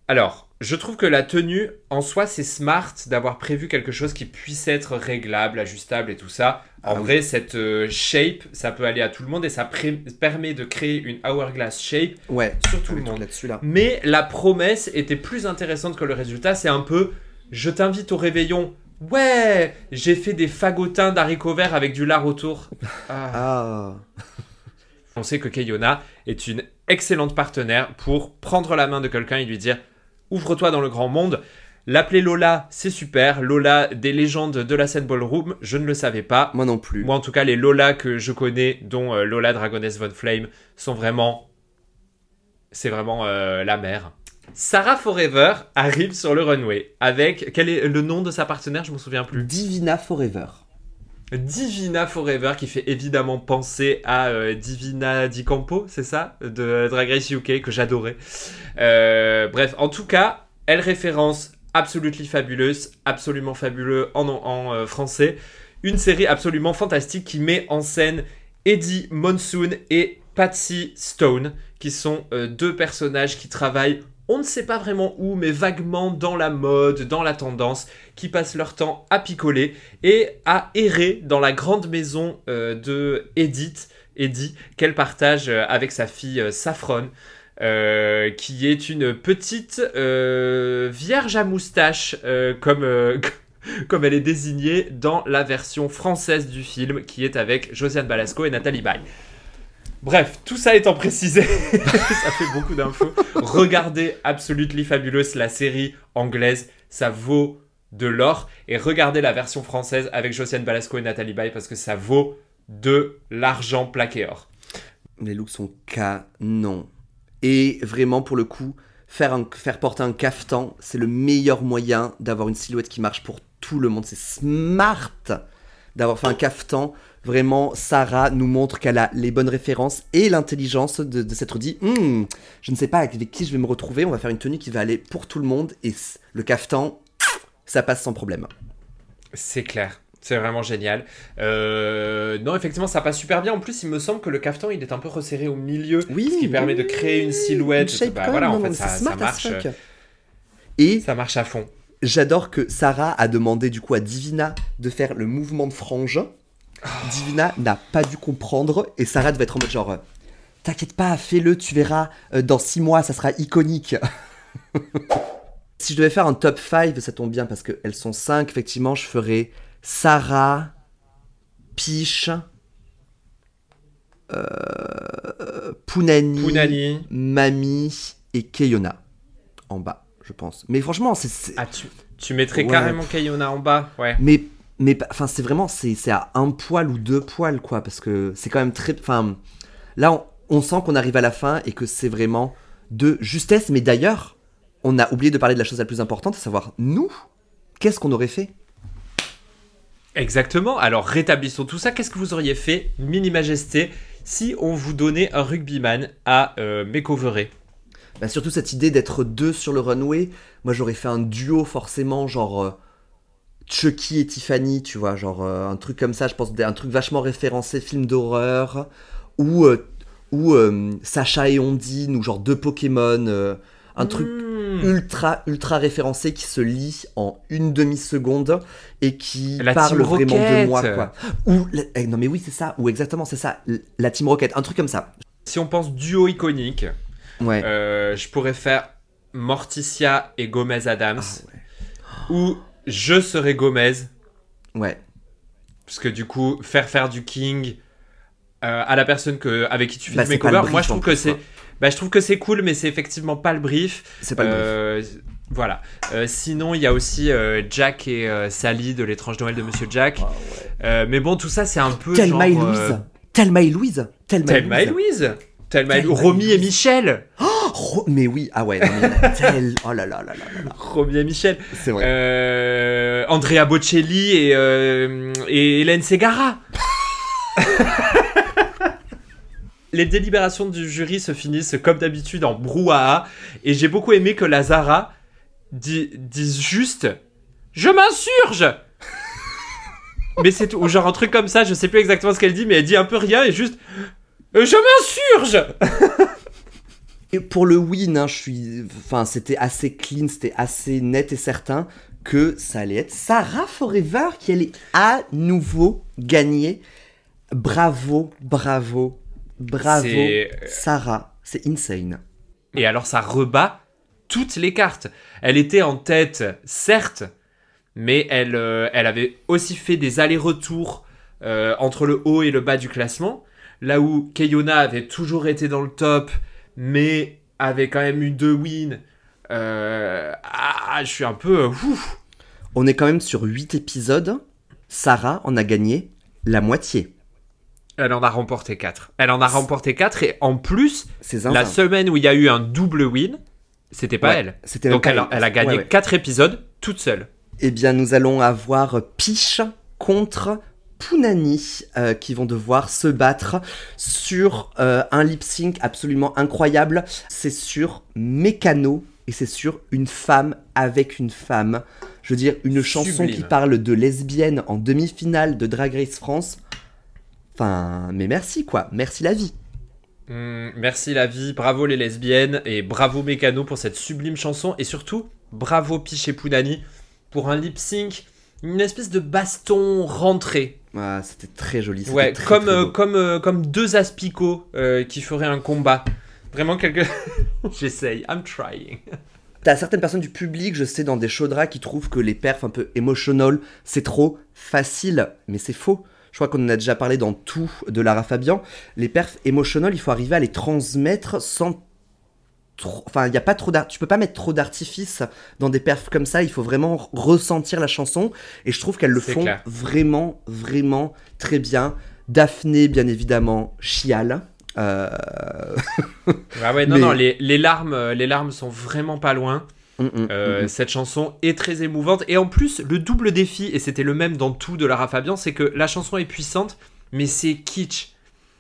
Alors, je trouve que la tenue, en soi, c'est smart d'avoir prévu quelque chose qui puisse être réglable, ajustable et tout ça. En Ah oui. vrai, cette euh, shape, ça peut aller à tout le monde et ça permet de créer une hourglass shape Ouais, sur tout le monde. là. Mais la promesse était plus intéressante que le résultat. C'est un peu, je t'invite au réveillon. Ouais, j'ai fait des fagotins d'haricots verts avec du lard autour. Ah. Ah. On sait que Keyona est une excellente partenaire pour prendre la main de quelqu'un et lui dire ouvre-toi dans le grand monde. L'appeler Lola, c'est super. Lola, des légendes de la scène ballroom, je ne le savais pas. Moi non plus. Moi, en tout cas, les Lola que je connais, dont euh, Lola Dragoness Von Flame, sont vraiment. C'est vraiment euh, la mère. Sarah Forever arrive sur le runway avec. Quel est le nom de sa partenaire? Je m'en souviens plus. Divina Forever. Divina Forever qui fait évidemment penser à euh, Divina Di Campo, c'est ça? De Drag Race UK que j'adorais. Euh, bref, en tout cas, elle référence Absolutely Fabulous, absolument fabuleux en, euh, français. Une série absolument fantastique qui met en scène Eddie Monsoon et Patsy Stone, qui sont deux personnages qui travaillent, on ne sait pas vraiment où, mais vaguement dans la mode, dans la tendance, qui passent leur temps à picoler et à errer dans la grande maison euh, de Edith, qu'elle partage euh, avec sa fille euh, Saffron, qui est une petite vierge à moustache, comme, comme elle est désignée dans la version française du film, qui est avec Josiane Balasco et Nathalie Baye. Bref, tout ça étant précisé, ça fait beaucoup d'infos. Regardez Absolutely Fabulous, la série anglaise, ça vaut de l'or. Et regardez la version française avec Josiane Balasco et Nathalie Baye parce que ça vaut de l'argent plaqué or. Les looks sont canon. Et vraiment, pour le coup, faire, faire porter un caftan, c'est le meilleur moyen d'avoir une silhouette qui marche pour tout le monde. C'est smart d'avoir fait un caftan. Vraiment, Sarah nous montre qu'elle a les bonnes références et l'intelligence de, de s'être dit Hmm, je ne sais pas avec qui je vais me retrouver, on va faire une tenue qui va aller pour tout le monde. Et le caftan, ça passe sans problème. C'est clair. C'est vraiment génial. Euh, non, effectivement, ça passe super bien. En plus, il me semble que le caftan, il est un peu resserré au milieu. Oui, Ce qui permet de créer une silhouette. Une Bah, voilà, en non, fait, mais ça, ça marche. Et Ça marche à fond. J'adore que Sarah a demandé du coup à Divina de faire le mouvement de frange. Divina n'a pas dû comprendre et Sarah devait être en mode genre euh, T'inquiète pas, fais-le, tu verras, euh, dans 6 mois ça sera iconique. si je devais faire un top 5, ça tombe bien parce qu'elles sont 5, effectivement, je ferais Sarah, Piche, euh, Punani, Punani. Mami et Keyona en bas, je pense. Mais franchement, c'est. Ah, tu, tu mettrais Ouais. carrément Kayona en bas Ouais. Mais, mais enfin, c'est vraiment, c'est c'est à un poil ou deux poils, quoi, parce que c'est quand même très. Enfin, là, on, on sent qu'on arrive à la fin et que c'est vraiment de justesse. Mais d'ailleurs, on a oublié de parler de la chose la plus importante, à savoir nous, qu'est-ce qu'on aurait fait? Exactement. Alors, rétablissons tout ça. Qu'est-ce que vous auriez fait, Mini Majesté, si on vous donnait un rugbyman à euh, makeoverer Bah, Surtout cette idée d'être deux sur le runway. Moi, j'aurais fait un duo, forcément, genre. Chucky et Tiffany, tu vois, genre euh, un truc comme ça, je pense, un truc vachement référencé, film d'horreur, ou, euh, ou euh, Sacha et Ondine, ou genre deux Pokémon, un truc Hmm. ultra, ultra référencé qui se lit en une demi-seconde et qui La parle vraiment de moi, quoi. Ou, la- eh, non mais oui, c'est ça, ou exactement, c'est ça, la Team Rocket, un truc comme ça. Si on pense duo iconique, Ouais. je pourrais faire Morticia et Gomez Adams. Ah, Ou je serais Gomez. ouais. Parce que du coup, faire faire du King euh, à la personne que, avec qui tu fais Bah, le makeover, moi je trouve que c'est. Bah, je trouve que c'est cool, mais c'est effectivement pas le brief. C'est pas le brief. Euh, Voilà. Euh, sinon, il y a aussi euh, Jack et Sally de l'étrange Noël de Monsieur Jack. Ah, mais bon, tout ça, c'est un peu. Thelma et genre, Louise. euh, Thelma et Louise. Thelma, et Thelma et Louise. Louise. Thelma et Thelma et Romy et Louise. Michel. Oh, mais oui, ah ouais, non, mais tel... Oh là là là là là et Michel. C'est vrai. Euh, Andrea Bocelli et, euh, et Hélène Segara. Les délibérations du jury se finissent comme d'habitude en brouhaha et j'ai beaucoup aimé que la Zara di- dise juste Je m'insurge Mais c'est tout, ou genre un truc comme ça, je sais plus exactement ce qu'elle dit, mais elle dit un peu rien et juste Je m'insurge Et pour le win, hein, je suis... Enfin, c'était assez clean, c'était assez net et certain que ça allait être Sarah Forever qui allait à nouveau gagner. Bravo, bravo, bravo, C'est- Sarah. C'est insane. Et alors ça rebat toutes les cartes. Elle était en tête, certes, mais elle, euh, elle avait aussi fait des allers-retours euh, entre le haut et le bas du classement. Là où Keyona avait toujours été dans le top, mais avait quand même eu deux wins. Euh, ah, je suis un peu... euh, ouf. On est quand même sur 8 épisodes. Sarah en a gagné la moitié. Elle en a remporté 4. Elle en a remporté 4 et en plus, la semaine où il y a eu un double win, c'était pas Ouais, elle. C'était Donc elle a, elle a gagné Ouais, ouais. 4 épisodes toute seule. Eh bien, nous allons avoir Piche contre Punani euh, qui vont devoir se battre sur euh, un lip sync absolument incroyable. C'est sur Mécano et c'est sur une femme avec une femme. Je veux dire, une chanson Sublime. qui parle de lesbienne en demi-finale de Drag Race France. Enfin, mais merci quoi, merci la vie. Hmm, merci la vie, bravo les lesbiennes et bravo Mécano pour cette sublime chanson et surtout bravo Piché Poudani pour un lip sync, une espèce de baston rentré. Ah, c'était très joli. Ouais, très, comme, très euh, comme, euh, comme deux aspicots euh, qui feraient un combat. Vraiment quelque. J'essaye, I'm trying. T'as certaines personnes du public, je sais, dans des chaudras qui trouvent que les perfs un peu emotional, c'est trop facile, mais c'est faux. Je crois qu'on en a déjà parlé dans tout de Lara Fabian. Les perfs emotional, il faut arriver à les transmettre sans trop... Enfin, il y a pas trop d'art... Tu peux pas mettre trop d'artifice dans des perfs comme ça, il faut vraiment ressentir la chanson. Et je trouve qu'elles le font clair. vraiment, vraiment très bien. Daphné, bien évidemment, chiale. Euh, Ah ouais, non, Mais- non, les, les larmes, les larmes sont vraiment pas loin. Mm, mm, Euh, mm. Cette chanson est très émouvante. Et en plus, le double défi, et c'était le même dans tout de Lara Fabian, c'est que la chanson est puissante, mais c'est kitsch.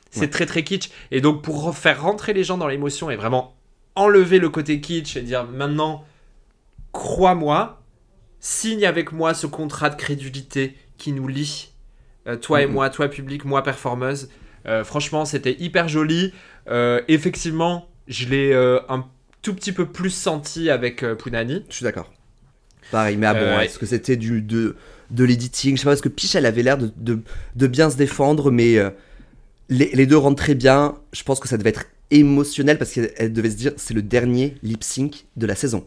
C'est Ouais. très très kitsch. Et donc, pour re- faire rentrer les gens dans l'émotion et vraiment enlever le côté kitsch et dire maintenant, crois-moi, signe avec moi ce contrat de crédulité qui nous lie, euh, toi et moi, toi public, moi performeuse. Euh, franchement, c'était hyper joli. Euh, effectivement, je l'ai un tout petit peu plus senti avec Punani. Je suis d'accord. Pareil, mais ah bon, est-ce que c'était du de, de l'editing Je sais pas, parce que Piche, elle avait l'air de, de, de bien se défendre, mais les, les deux rentrent très bien. Je pense que ça devait être émotionnel parce qu'elle elle devait se dire c'est le dernier lip sync de la saison.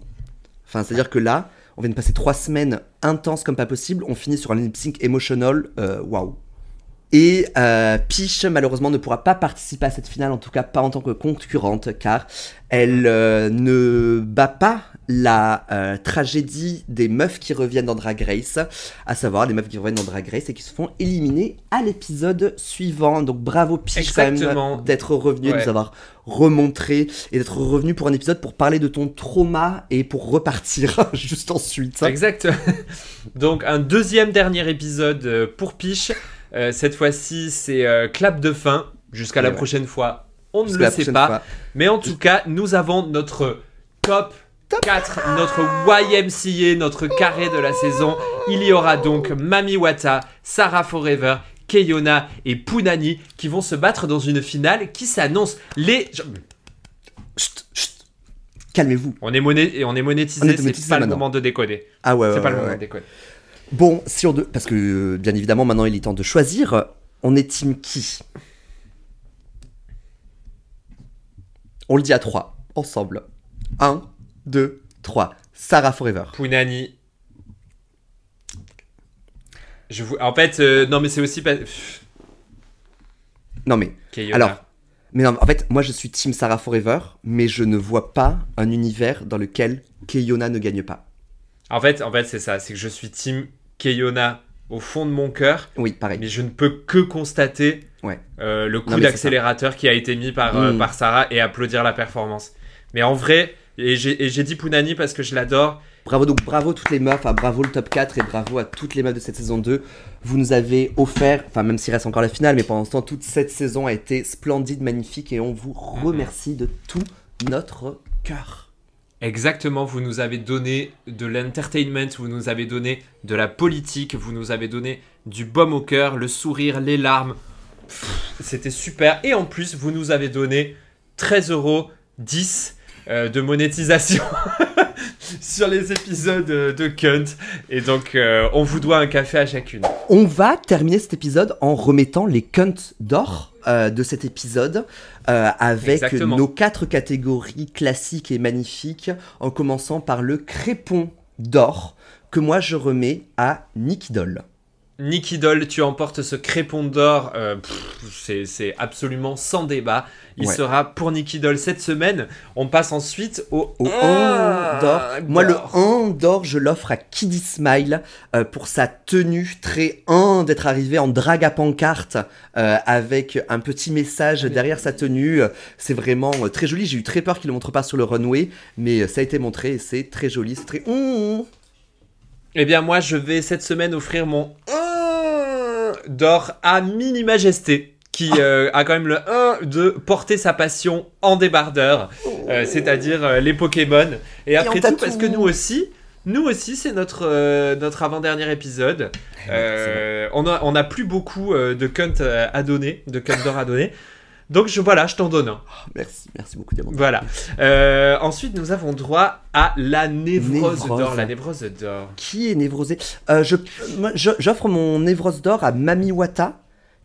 Enfin, c'est-à-dire que là, on vient de passer trois semaines intenses comme pas possible. On finit sur un lip sync emotional. euh, Waouh! Et euh, Piche, malheureusement, ne pourra pas participer à cette finale, en tout cas pas en tant que concurrente, car elle euh, ne bat pas la euh, tragédie des meufs qui reviennent dans Drag Race, à savoir les meufs qui reviennent dans Drag Race et qui se font éliminer à l'épisode suivant. Donc bravo quand même d'être revenu, de nous avoir remontré et d'être revenu pour un épisode pour parler de ton trauma et pour repartir juste ensuite. Exact. Donc un deuxième dernier épisode euh, pour Piche. Euh, cette fois-ci, c'est euh, clap de fin. Jusqu'à la Ouais, prochaine fois, on ne le sait pas. fois. Mais en tout cas, nous avons notre top 4, notre YMCA, notre carré de la saison. Il y aura donc Mami Wata, Sarah Forever, Keyona et Punani qui vont se battre dans une finale qui s'annonce les. Chut, chut. Calmez-vous. On est, moné... on est monétisé, On est c'est pas le moment de déconner. Ah ouais, ouais, c'est pas ouais, le moment ouais. de déconner. Bon, si on de... parce que euh, bien évidemment maintenant il est temps de choisir. On est team qui? On le dit à trois, ensemble. 1, 2, 3. Sarah Forever. Punani. Je vous... En fait, euh, non mais c'est aussi pas... Non mais. Alors, mais non, en fait, moi je suis team Sarah Forever, mais je ne vois pas un univers dans lequel Keyona ne gagne pas. En fait, en fait c'est ça, c'est que je suis team Keyona au fond de mon cœur, Oui, pareil. mais je ne peux que constater Ouais. euh, le coup d'accélérateur qui a été mis par, euh, Mm. par Sarah et applaudir la performance. Mais en vrai, et j'ai dit Punani parce que je l'adore, Bravo, donc bravo toutes les meufs, hein, bravo le top 4 et bravo à toutes les meufs de cette saison 2. Vous nous avez offert, enfin même s'il reste encore la finale, mais pendant ce temps, toute cette saison a été splendide, magnifique et on vous remercie de tout notre cœur. Exactement, vous nous avez donné de l'entertainment, vous nous avez donné de la politique, vous nous avez donné du baume au cœur, le sourire, les larmes. C'était super. Et en plus, vous nous avez donné 13 euros 10 euh, de monétisation sur les épisodes euh, de Cunt. Et donc, euh, on vous doit un café à chacune. On va terminer cet épisode en remettant les cunts d'or euh, de cet épisode euh, avec Exactement. nos quatre catégories classiques et magnifiques, en commençant par le crépon d'or que moi je remets à Nicky Doll. Nicky Doll, tu emportes ce crépon d'or, euh, c'est- absolument sans débat. Il Ouais. sera pour Nicky Doll cette semaine. On passe ensuite au, Au 1 d'or. Moi, le 1 d'or, je l'offre à Kiddy Smile euh, pour sa tenue très 1 d'être arrivé en drague à pancarte euh, avec un petit message derrière sa tenue. C'est vraiment très joli. J'ai eu très peur qu'il ne le montre pas sur le runway, mais ça a été montré et c'est très joli. C'est très. Mmh. Eh bien, moi, je vais cette semaine offrir mon 1 d'or à Mini Majesté, qui euh, a quand même le 1 de porter sa passion en débardeur, euh, c'est-à-dire euh, les Pokémon. Et après tout, parce que nous aussi, nous aussi, c'est notre, euh, notre avant-dernier épisode. Euh, on a, on a plus beaucoup euh, de cunt à donner, de cunt d'or à donner. Donc je, voilà, je t'en donne un. Merci, merci beaucoup, Diamant. Voilà. Euh, ensuite, nous avons droit à la névrose Névrose. d'or. La névrose d'or. Qui est névrosé Euh, je- J'offre mon névrose d'or à Mami Wata,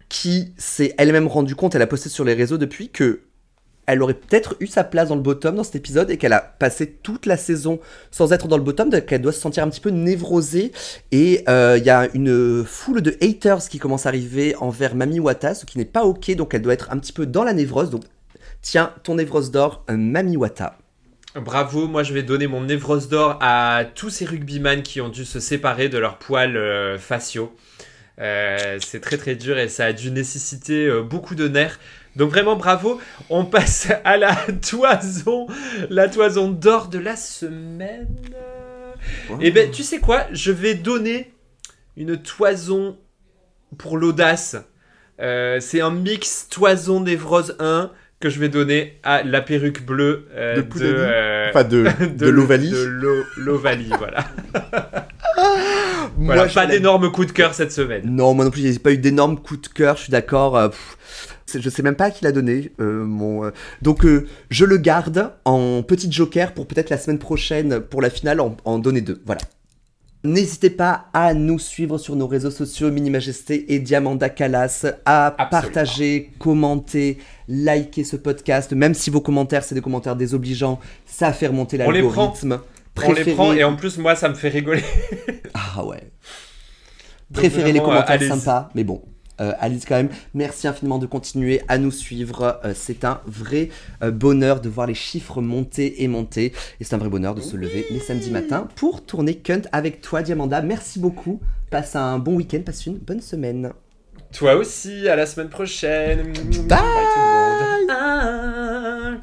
qui s'est elle-même rendu compte, elle a posté sur les réseaux depuis que elle aurait peut-être eu sa place dans le bottom dans cet épisode et qu'elle a passé toute la saison sans être dans le bottom, donc elle doit se sentir un petit peu névrosée. Et euh, il y a une foule de haters qui commence à arriver envers Mami Wata, ce qui n'est pas ok, donc elle doit être un petit peu dans la névrose. Donc tiens, ton névrose d'or, euh, Mami Wata. Bravo, moi je vais donner mon névrose d'or à tous ces rugbyman qui ont dû se séparer de leurs poils euh, faciaux. C'est très très dur et ça a dû nécessiter beaucoup de nerfs. Donc vraiment bravo. On passe à la toison, la toison d'or de la semaine. Et eh ben tu sais quoi, je vais donner une toison pour l'audace. Euh, c'est un mix toison d'Evrose 1 que je vais donner à la perruque bleue euh, de, de, euh, enfin de, de, l'Ovalie. De l'Ovalie, voilà. voilà pas d'énormes coups de cœur cette semaine. Non, moi non plus, j'ai pas eu d'énormes coups de cœur, je suis d'accord. Euh, je sais même pas à qui l'a donné. mon, donc je le garde en petit joker pour peut-être la semaine prochaine pour la finale en, en donner deux. Voilà. N'hésitez pas à nous suivre sur nos réseaux sociaux Mini Majesté et Diamanda Calas, à partager, commenter, liker ce podcast, même si vos commentaires c'est des commentaires désobligeants, ça fait remonter l'algorithme. On les prend et en plus moi ça me fait rigoler. ah ouais. Préférez les commentaires sympas, mais bon, euh, Alice quand même. Merci infiniment de continuer à nous suivre. Euh, c'est un vrai euh, bonheur de voir les chiffres monter et monter. Et c'est un vrai bonheur de se lever les samedis matins pour tourner Cunt avec toi, Diamanda. Merci beaucoup. Passe un bon week-end, passe une bonne semaine. Toi aussi, à la semaine prochaine. Bye, Bye